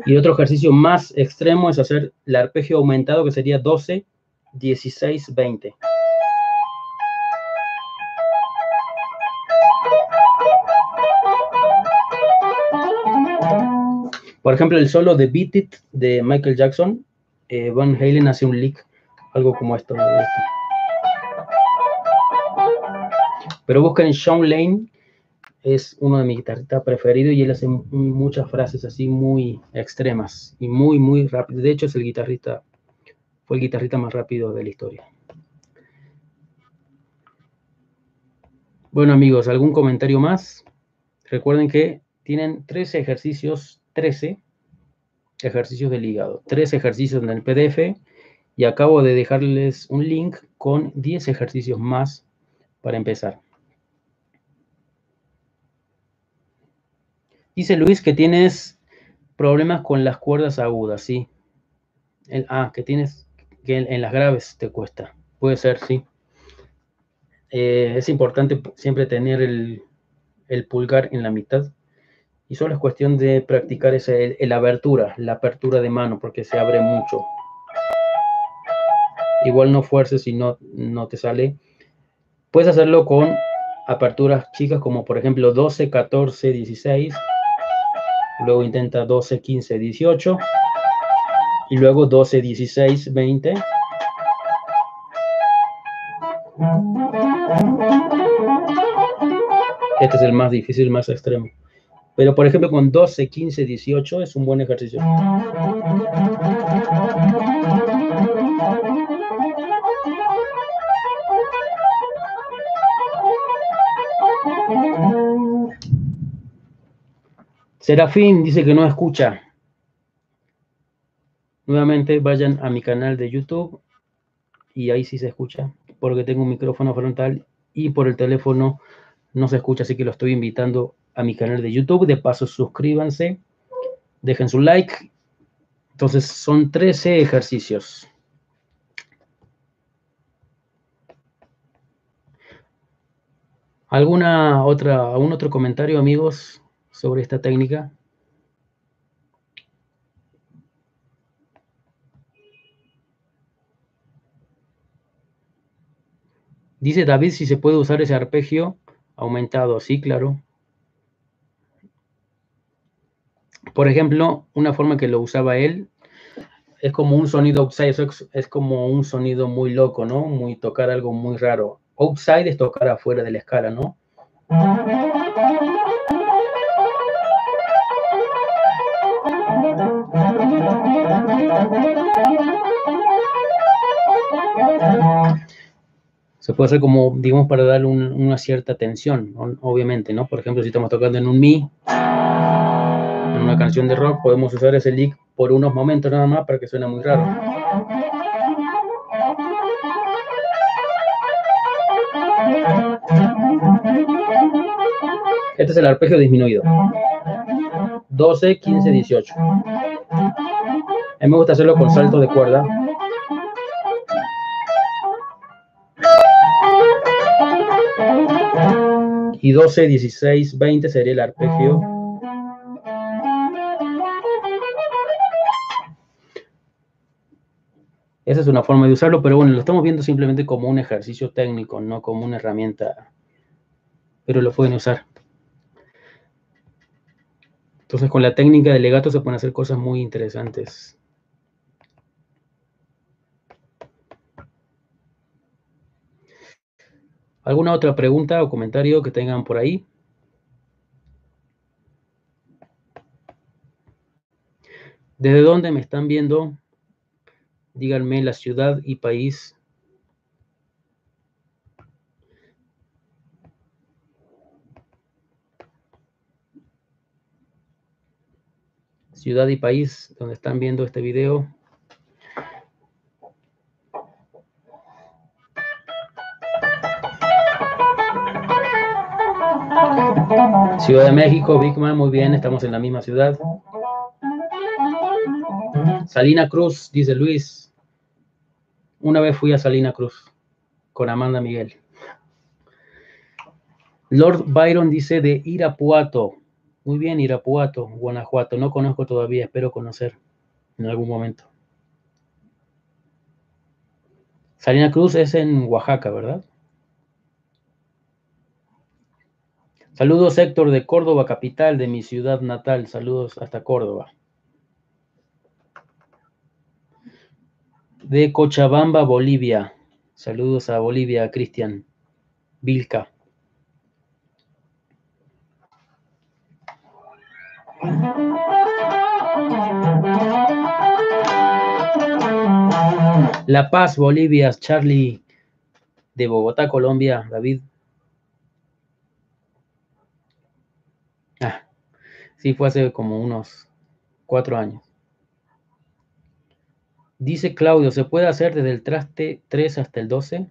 Y otro ejercicio más extremo es hacer el arpegio aumentado, que sería 12, 16, 20. Por ejemplo, el solo de Beat It de Michael Jackson, eh, Van Halen hace un lick, algo como esto. Pero busquen Sean Lane es uno de mis guitarristas preferidos y él hace muchas frases así muy extremas y muy, muy rápido. De hecho, es el guitarrista, fue el guitarrista más rápido de la historia. Bueno, amigos, ¿algún comentario más? Recuerden que tienen 13 ejercicios, 13 ejercicios del hígado, 13 ejercicios en el PDF y acabo de dejarles un link con 10 ejercicios más para empezar. Dice Luis que tienes problemas con las cuerdas agudas, ¿sí? ah, que tienes que en, las graves te cuesta. Puede ser, sí. Eh, es importante siempre tener el, pulgar en la mitad. Y solo es cuestión de practicar esa, la abertura, la apertura de mano, porque se abre mucho. Igual no fuerces si no, no te sale. Puedes hacerlo con aperturas chicas como por ejemplo 12, 14, 16 luego intenta 12, 15, 18 y luego 12, 16, 20. Este es el más difícil, más extremo. Pero por ejemplo con 12, 15, 18 es un buen ejercicio. Serafín dice que no escucha. Nuevamente vayan a mi canal de YouTube y ahí sí se escucha, porque tengo un micrófono frontal y por el teléfono no se escucha, así que lo estoy invitando a mi canal de YouTube. De paso, suscríbanse, dejen su like. Entonces, son 13 ejercicios. ¿Alguna otra, algún otro comentario, amigos? sobre esta técnica? Dice David si se puede usar ese arpegio aumentado. Sí, claro. Por ejemplo, una forma que lo usaba él es como un sonido outside, es, es como un sonido muy loco, ¿no? Muy tocar algo muy raro. Outside es tocar afuera de la escala, ¿no? Se puede hacer como, digamos, para darle una cierta tensión, obviamente, ¿no? Por ejemplo, si estamos tocando en un mi, en una canción de rock, podemos usar ese lick por unos momentos nada más para que suene muy raro. Este es el arpegio disminuido. 12, 15, 18. A mí me gusta hacerlo con salto de cuerda. Y 12, 16, 20 sería el arpegio. Esa es una forma de usarlo, pero bueno, lo estamos viendo simplemente como un ejercicio técnico, no como una herramienta, pero lo pueden usar. Entonces con la técnica de legato se pueden hacer cosas muy interesantes. ¿Alguna otra pregunta o comentario que tengan por ahí? ¿Desde dónde me están viendo? Díganme la ciudad y país. Ciudad y país donde están viendo este video. Ciudad de México, Bigman, muy bien, estamos en la misma ciudad. Salina Cruz, dice Luis. Una vez fui a Salina Cruz con Amanda Miguel. Lord Byron dice de Irapuato. Muy bien, Irapuato, Guanajuato. No conozco todavía, espero conocer en algún momento. Salina Cruz es en Oaxaca, ¿verdad? Saludos Héctor de Córdoba, capital de mi ciudad natal. Saludos hasta Córdoba. De Cochabamba, Bolivia. Saludos a Bolivia, Cristian Vilca. La Paz, Bolivia, Charlie de Bogotá, Colombia, David Sí, fue hace como unos cuatro años. Dice Claudio, ¿se puede hacer desde el traste 3 hasta el 12?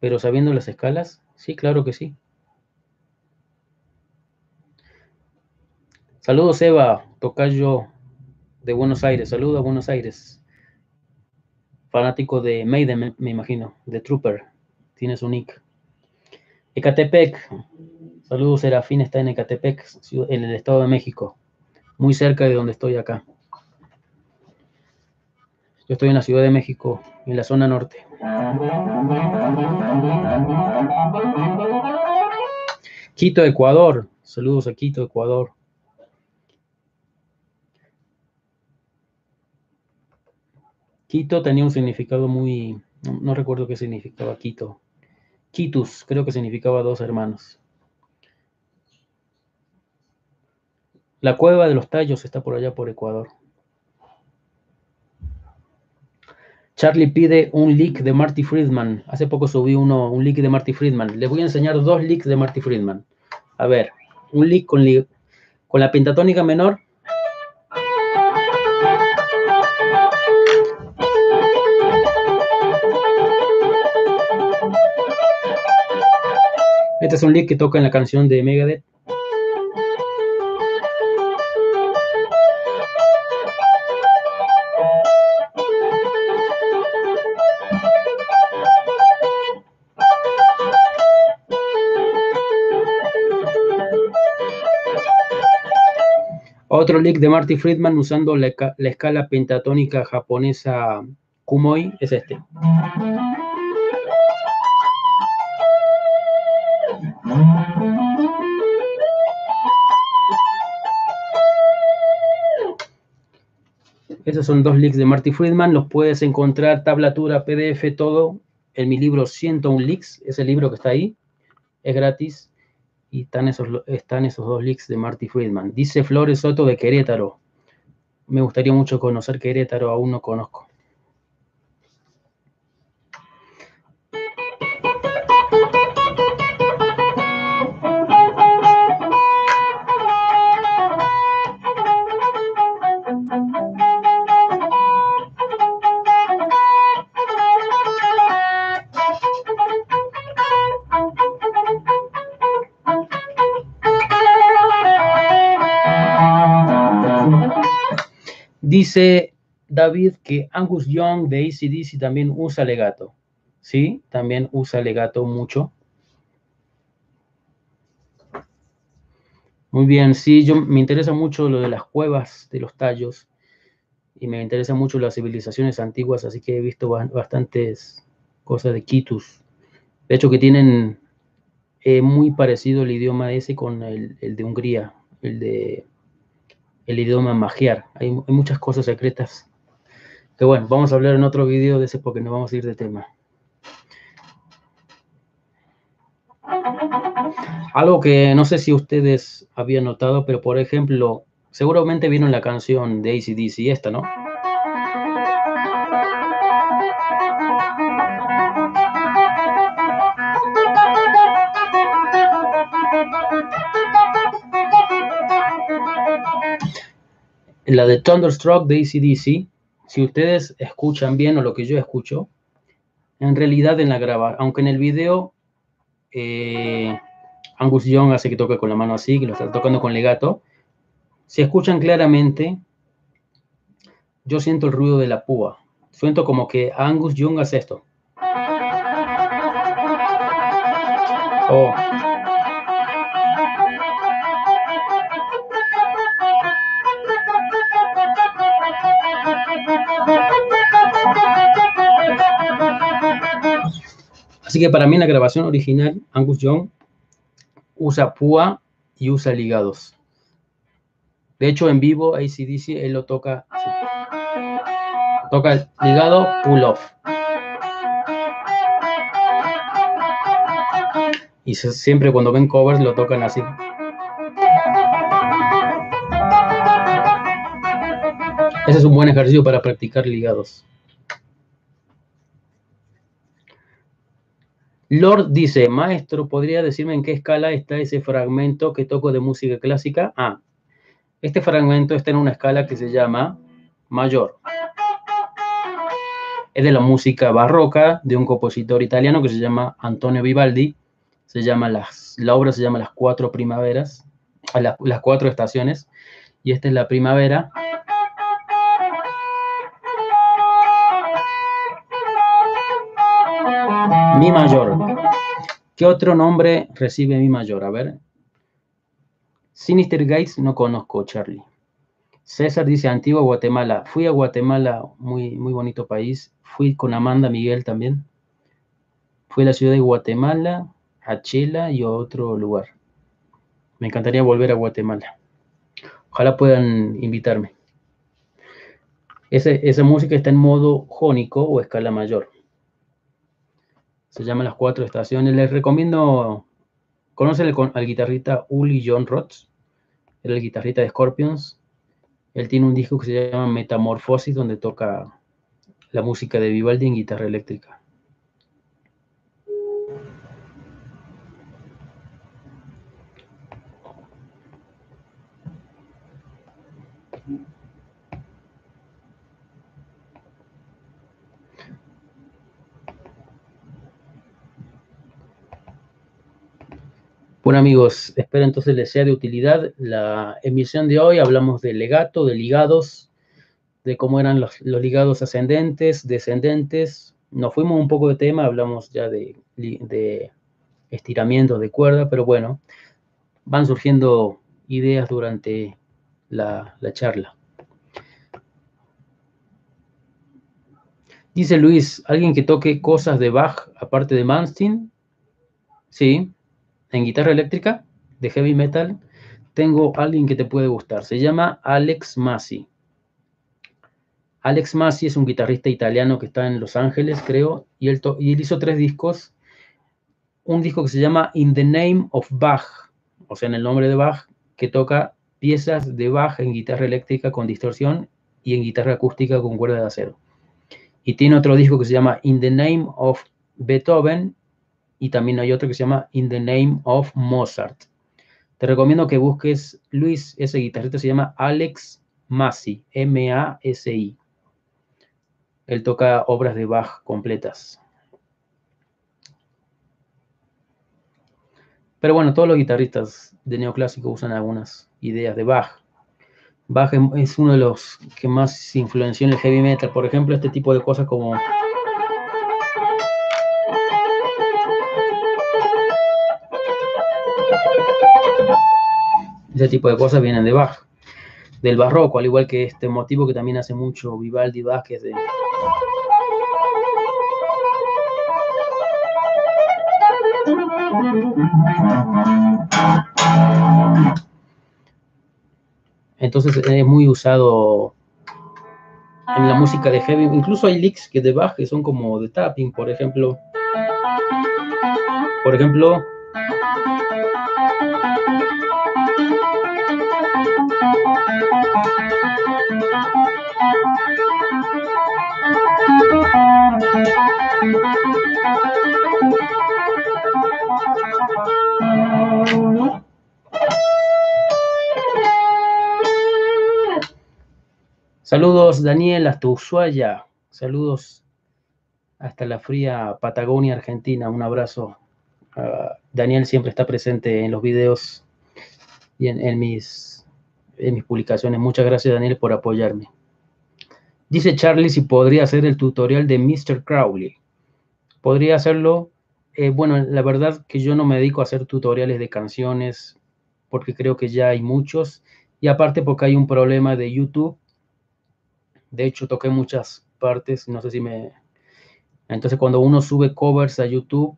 Pero sabiendo las escalas. Sí, claro que sí. Saludos, Eva, tocayo de Buenos Aires. Saludos a Buenos Aires. Fanático de Maiden, me, imagino, de Trooper. Tiene su nick. Ecatepec, Saludos, Serafín está en Ecatepec, en el Estado de México, muy cerca de donde estoy acá. Yo estoy en la Ciudad de México, en la zona norte. Quito, Ecuador. Saludos a Quito, Ecuador. Quito tenía un significado muy... No, recuerdo qué significaba Quito. Quitus, creo que significaba dos hermanos. La cueva de los tallos está por allá por Ecuador. Charlie pide un leak de Marty Friedman. Hace poco subí uno, un leak de Marty Friedman. Les voy a enseñar dos leaks de Marty Friedman. A ver, un leak con, con la pentatónica menor. Este es un leak que toca en la canción de Megadeth. Otro lick de Marty Friedman usando la, escala pentatónica japonesa Kumoi es este. Esos son dos leaks de Marty Friedman. Los puedes encontrar, tablatura, PDF, todo en mi libro 101 leaks. Ese libro que está ahí. Es gratis y están esos, están esos dos leaks de Marty Friedman. Dice Flores Soto de Querétaro. Me gustaría mucho conocer Querétaro, aún no conozco. Dice David que Angus Young de ACDC también usa legato. Sí, también usa legato mucho. Muy bien, sí, yo me interesa mucho lo de las cuevas de los tallos y me interesa mucho las civilizaciones antiguas, así que he visto bastantes cosas de Kitus. De hecho, que tienen eh, muy parecido el idioma ese con el, de Hungría, el de el idioma magiar. Hay, muchas cosas secretas. Que bueno, vamos a hablar en otro video de ese porque nos vamos a ir de tema. Algo que no sé si ustedes habían notado, pero por ejemplo, seguramente vieron la canción de ACDC, esta, ¿no? La de Thunderstruck de ACDC, si ustedes escuchan bien o lo que yo escucho, en realidad en la grabar, aunque en el video eh, Angus Young hace que toque con la mano así, que lo está tocando con legato. Si escuchan claramente, yo siento el ruido de la púa. Siento como que Angus Young hace esto. Oh. Así que para mí en la grabación original, Angus Young usa púa y usa ligados. De hecho, en vivo, ACDC, él lo toca así. Toca ligado, pull off. Y siempre cuando ven covers lo tocan así. Ese es un buen ejercicio para practicar ligados. Lord dice, maestro, ¿podría decirme en qué escala está ese fragmento que toco de música clásica? Ah, este fragmento está en una escala que se llama mayor. Es de la música barroca de un compositor italiano que se llama Antonio Vivaldi. Se llama las, la obra se llama Las Cuatro Primaveras, las, las Cuatro Estaciones. Y esta es la primavera. Mi mayor. ¿Qué otro nombre recibe mi mayor? A ver. Sinister Gates no conozco, Charlie. César dice Antigua Guatemala. Fui a Guatemala, muy, muy bonito país. Fui con Amanda Miguel también. Fui a la ciudad de Guatemala, a Chela y a otro lugar. Me encantaría volver a Guatemala. Ojalá puedan invitarme. esa música está en modo jónico o escala mayor. Se llama Las Cuatro Estaciones. Les recomiendo, conocen al guitarrista Uli John Roth, era el guitarrista de Scorpions. Él tiene un disco que se llama Metamorfosis, donde toca la música de Vivaldi en guitarra eléctrica. Bueno amigos, espero entonces les sea de utilidad la emisión de hoy. Hablamos de legato, de ligados, de cómo eran los, ligados ascendentes, descendentes. Nos fuimos un poco de tema, hablamos ya de, de estiramientos de cuerda, pero bueno, van surgiendo ideas durante la, la charla. Dice Luis, ¿alguien que toque cosas de Bach aparte de Manstein? Sí, en guitarra eléctrica de heavy metal, tengo alguien que te puede gustar. Se llama Alex Masi. Alex Masi es un guitarrista italiano que está en Los Ángeles, creo, y él, y él hizo tres discos. Un disco que se llama In the Name of Bach, o sea, en el nombre de Bach, que toca piezas de Bach en guitarra eléctrica con distorsión y en guitarra acústica con cuerda de acero. Y tiene otro disco que se llama In the Name of Beethoven y también hay otro que se llama In the Name of Mozart. Te recomiendo que busques, Luis, ese guitarrista se llama Alex Masi, M-A-S-I. Él toca obras de Bach completas. Pero bueno, todos los guitarristas de neoclásico usan algunas ideas de Bach. Bach es uno de los que más influenció en el heavy metal. Por ejemplo, este tipo de cosas como ese tipo de cosas vienen de Bach, del barroco, al igual que este motivo que también hace mucho Vivaldi Vázquez de Entonces es muy usado en la música de heavy. Incluso hay licks que de Bach que son como de tapping, por ejemplo. Por ejemplo. Saludos, Daniel, hasta Ushuaia. Saludos hasta la fría Patagonia, Argentina. Un abrazo. Daniel siempre está presente en los videos y en, mis, en mis publicaciones. Muchas gracias, Daniel, por apoyarme. Dice Charlie si podría hacer el tutorial de Mr. Crowley. Podría hacerlo. Eh, bueno, la verdad que yo no me dedico a hacer tutoriales de canciones porque creo que ya hay muchos. Y aparte porque hay un problema de YouTube de hecho, toqué muchas partes, no sé si me... Entonces, cuando uno sube covers a YouTube,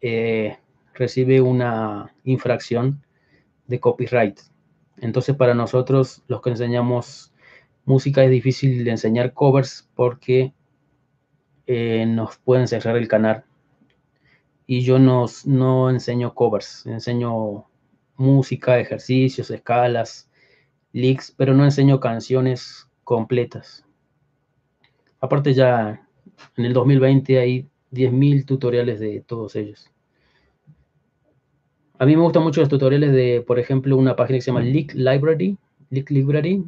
eh, recibe una infracción de copyright. Entonces, para nosotros, los que enseñamos música, es difícil de enseñar covers porque eh, nos pueden cerrar el canal. Y yo no, no enseño covers, enseño música, ejercicios, escalas, licks, pero no enseño canciones completas. Aparte ya en el 2020 hay 10.000 tutoriales de todos ellos. A mí me gustan mucho los tutoriales de, por ejemplo, una página que se llama Leak Library, Leak Library.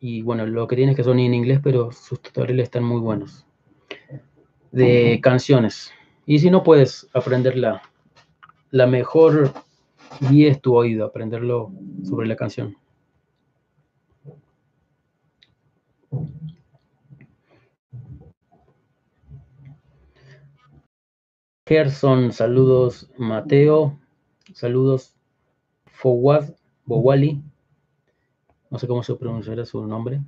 Y bueno, lo que tiene es que son en inglés, pero sus tutoriales están muy buenos. De canciones. Y si no puedes aprenderla, la mejor guía es tu oído, aprenderlo sobre la canción. Gerson, saludos. Mateo, saludos. Fowad Bowali, no sé cómo se pronunciará su nombre.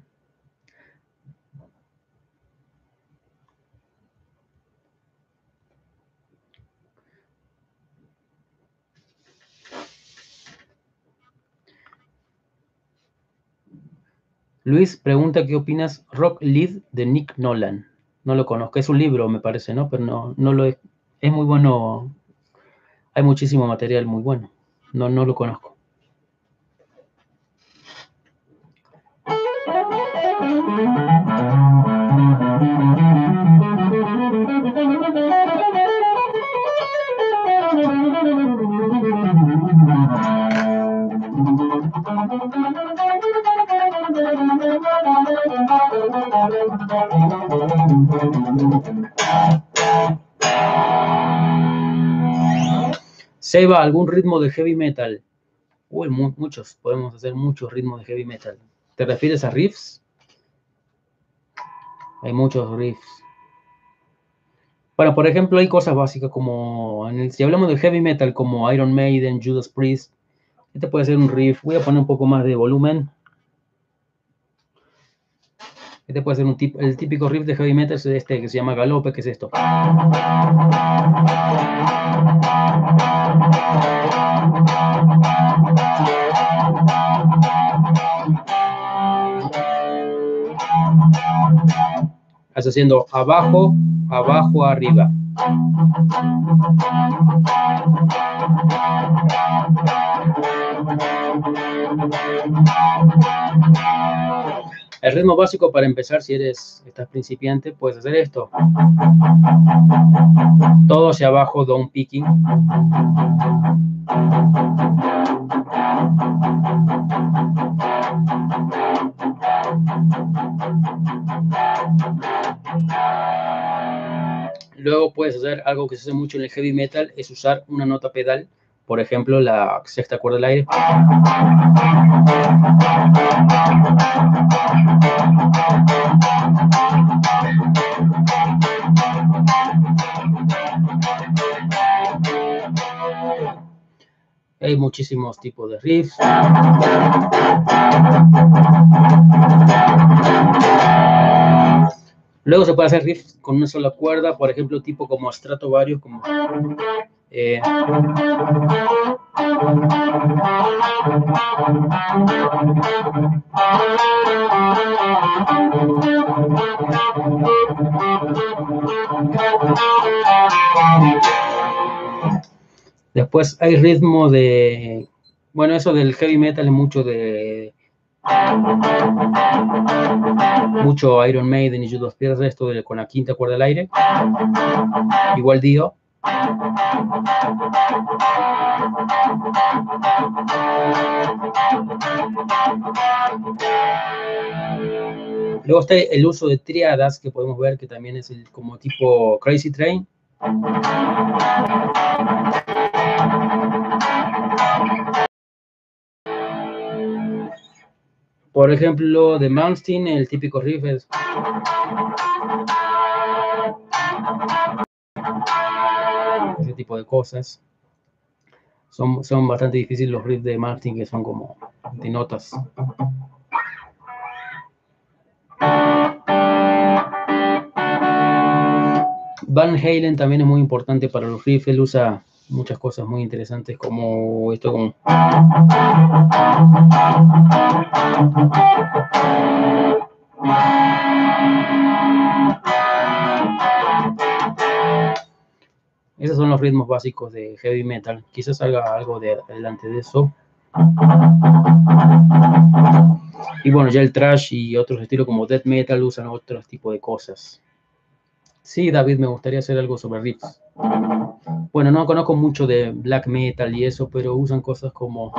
Luis pregunta qué opinas Rock Lead de Nick Nolan. No lo conozco, es un libro, me parece, ¿no? Pero no, no lo, es muy bueno. Hay muchísimo material muy bueno. No, no lo conozco. Seba, algún ritmo de heavy metal. Uy, muchos, podemos hacer muchos ritmos de heavy metal. ¿Te refieres a riffs? Hay muchos riffs. Bueno, por ejemplo, hay cosas básicas como, si hablamos de heavy metal como Iron Maiden, Judas Priest, este puede ser un riff. Voy a poner un poco más de volumen. Este puede ser un el típico riff de heavy metal, es este que se llama galope, que es esto. Estás haciendo abajo, abajo, arriba. El ritmo básico para empezar, si eres, estás principiante, puedes hacer esto. Todo hacia abajo, down picking. Luego puedes hacer algo que se hace mucho en el heavy metal, es usar una nota pedal Por ejemplo, la sexta cuerda del aire. Hay muchísimos tipos de riffs. Luego se puede hacer riffs con una sola cuerda, por ejemplo, tipo como varios, como eh, Después hay ritmo de, bueno, eso del heavy metal es mucho de, mucho Iron Maiden y Judas Priest, esto de, con la quinta cuerda del aire, igual Dio. Luego está el uso de triadas, que podemos ver que también es el, como tipo Crazy Train. Por ejemplo, de Malmsteen, el típico riff es... Ese tipo de cosas. Son, son bastante difíciles los riffs de Malmsteen, que son como de notas. Van Halen también es muy importante para los riffs. Él usa muchas cosas muy interesantes como esto como esos son los ritmos básicos de heavy metal. Quizás salga algo de adelante de eso. Y bueno ya el trash y otros estilos como death metal usan otros tipos de cosas. Sí, David, me gustaría hacer algo sobre riffs. Bueno, no conozco mucho de black metal y eso, pero usan cosas como...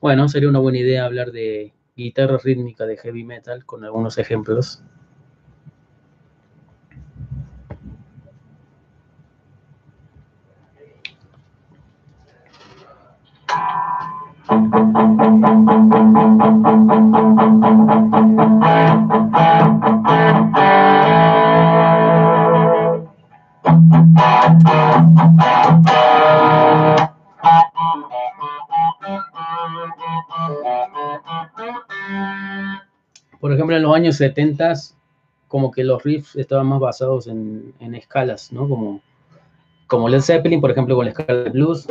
Bueno, sería una buena idea hablar de guitarra rítmica de heavy metal con algunos ejemplos. Años 70, como que los riffs estaban más basados en, escalas, ¿no? Como, como Led Zeppelin, por ejemplo, con la escala de blues.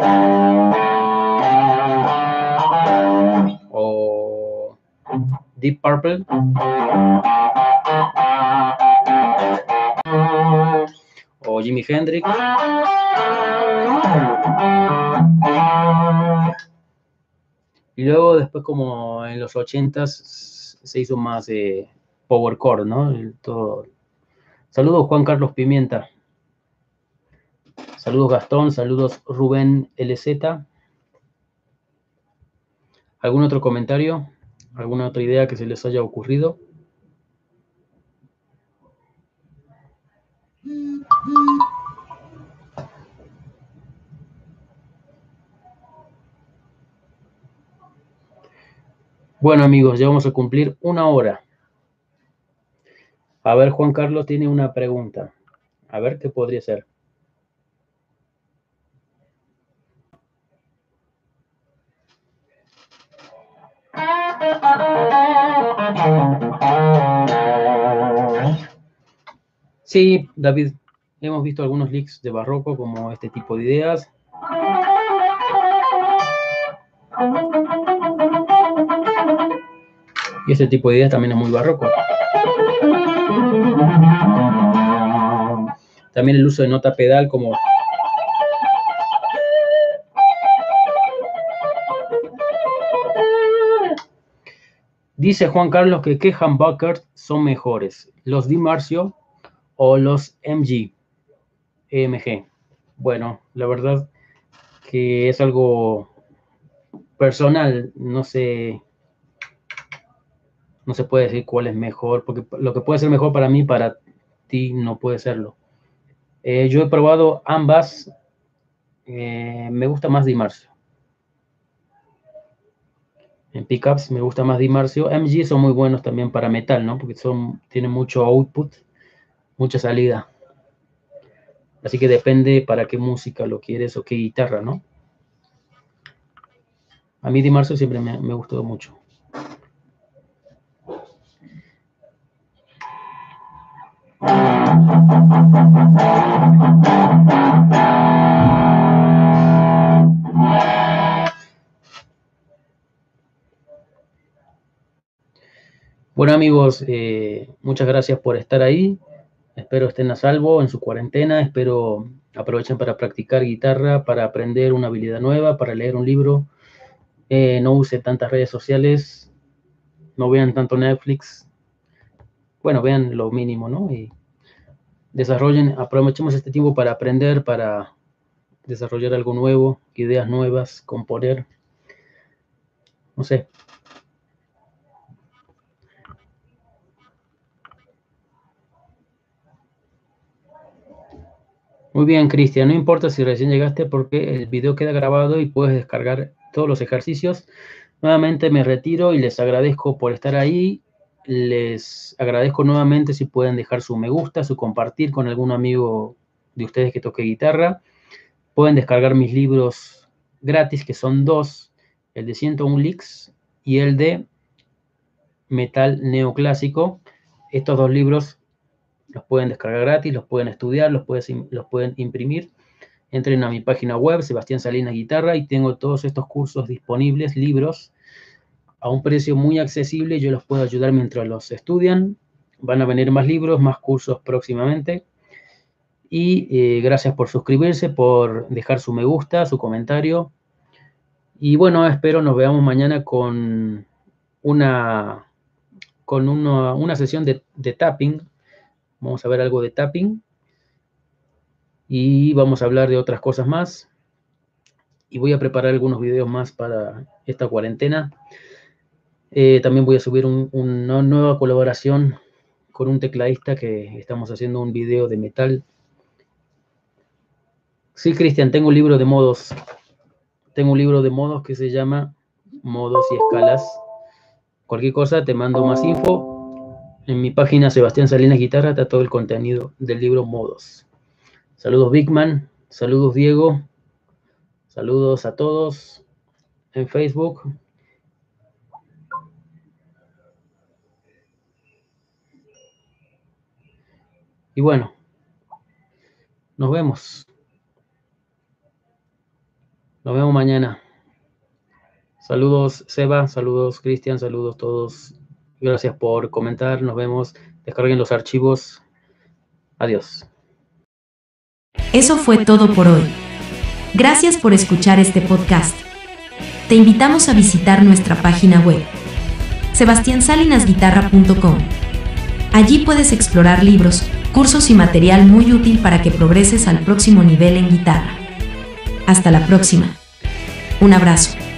Deep Purple. O Jimi Hendrix. Y luego después como en los 80 se hizo más eh, power core, ¿no? todo. Saludos Juan Carlos Pimienta. Saludos Gastón, saludos Rubén LZ. ¿Algún otro comentario? ¿Alguna otra idea que se les haya ocurrido? Bueno amigos, ya vamos a cumplir una hora. A ver, Juan Carlos tiene una pregunta. A ver qué podría ser. Sí, David, hemos visto algunos leaks de barroco como este tipo de ideas. Y este tipo de ideas también es muy barroco. También el uso de nota pedal como Dice Juan Carlos que qué humbuckers son mejores, los Di Marcio o los MG, EMG. Bueno, la verdad que es algo personal, no sé, no se puede decir cuál es mejor, porque lo que puede ser mejor para mí, para ti no puede serlo. Eh, yo he probado ambas. Eh, me gusta más Dimarcio. En pickups me gusta más Dimarcio. MG son muy buenos también para metal, ¿no? Porque son, tienen mucho output, mucha salida. Así que depende para qué música lo quieres o qué guitarra, ¿no? A mí Dimarcio siempre me, me gustó mucho. Bueno amigos, eh, muchas gracias por estar ahí. Espero estén a salvo en su cuarentena. Espero aprovechen para practicar guitarra, para aprender una habilidad nueva, para leer un libro. Eh, no use tantas redes sociales. No vean tanto Netflix. Bueno, vean lo mínimo, ¿no? Desarrollen, aprovechemos este tiempo para aprender, para desarrollar algo nuevo, ideas nuevas, componer. No sé, Muy bien, Cristian, no importa si recién llegaste porque el video queda grabado y puedes descargar todos los ejercicios. Nuevamente me retiro y les agradezco por estar ahí. Les agradezco nuevamente si pueden dejar su me gusta, su compartir con algún amigo de ustedes que toque guitarra. Pueden descargar mis libros gratis, que son dos, el de 101 Licks y el de Metal Neoclásico. Estos dos libros los pueden descargar gratis, los pueden estudiar, los, los pueden imprimir. Entren a mi página web, Sebastián Salinas Guitarra, y tengo todos estos cursos disponibles, libros, a un precio muy accesible. Yo los puedo ayudar mientras los estudian. Van a venir más libros, más cursos próximamente. Y eh, gracias por suscribirse, por dejar su me gusta, su comentario. Y bueno, espero nos veamos mañana con una, con una, sesión de, de tapping Vamos a ver algo de tapping. Y vamos a hablar de otras cosas más. Y voy a preparar algunos videos más para esta cuarentena. Eh, también voy a subir una nueva colaboración con un tecladista que estamos haciendo un video de metal. Sí, Cristian, tengo un libro de modos. Tengo un libro de modos que se llama Modos y Escalas. Cualquier cosa, te mando más info en mi página Sebastián Salinas Guitarra está todo el contenido del libro Modos. Saludos Bigman, saludos Diego, saludos a todos en Facebook. Y bueno, nos vemos. Nos vemos mañana. Saludos Seba, saludos Cristian, saludos todos Gracias por comentar. Nos vemos. Descarguen los archivos. Adiós. Eso fue todo por hoy. Gracias por escuchar este podcast. Te invitamos a visitar nuestra página web, sebastiansalinasguitarra.com. Allí puedes explorar libros, cursos y material muy útil para que progreses al próximo nivel en guitarra. Hasta la próxima. Un abrazo.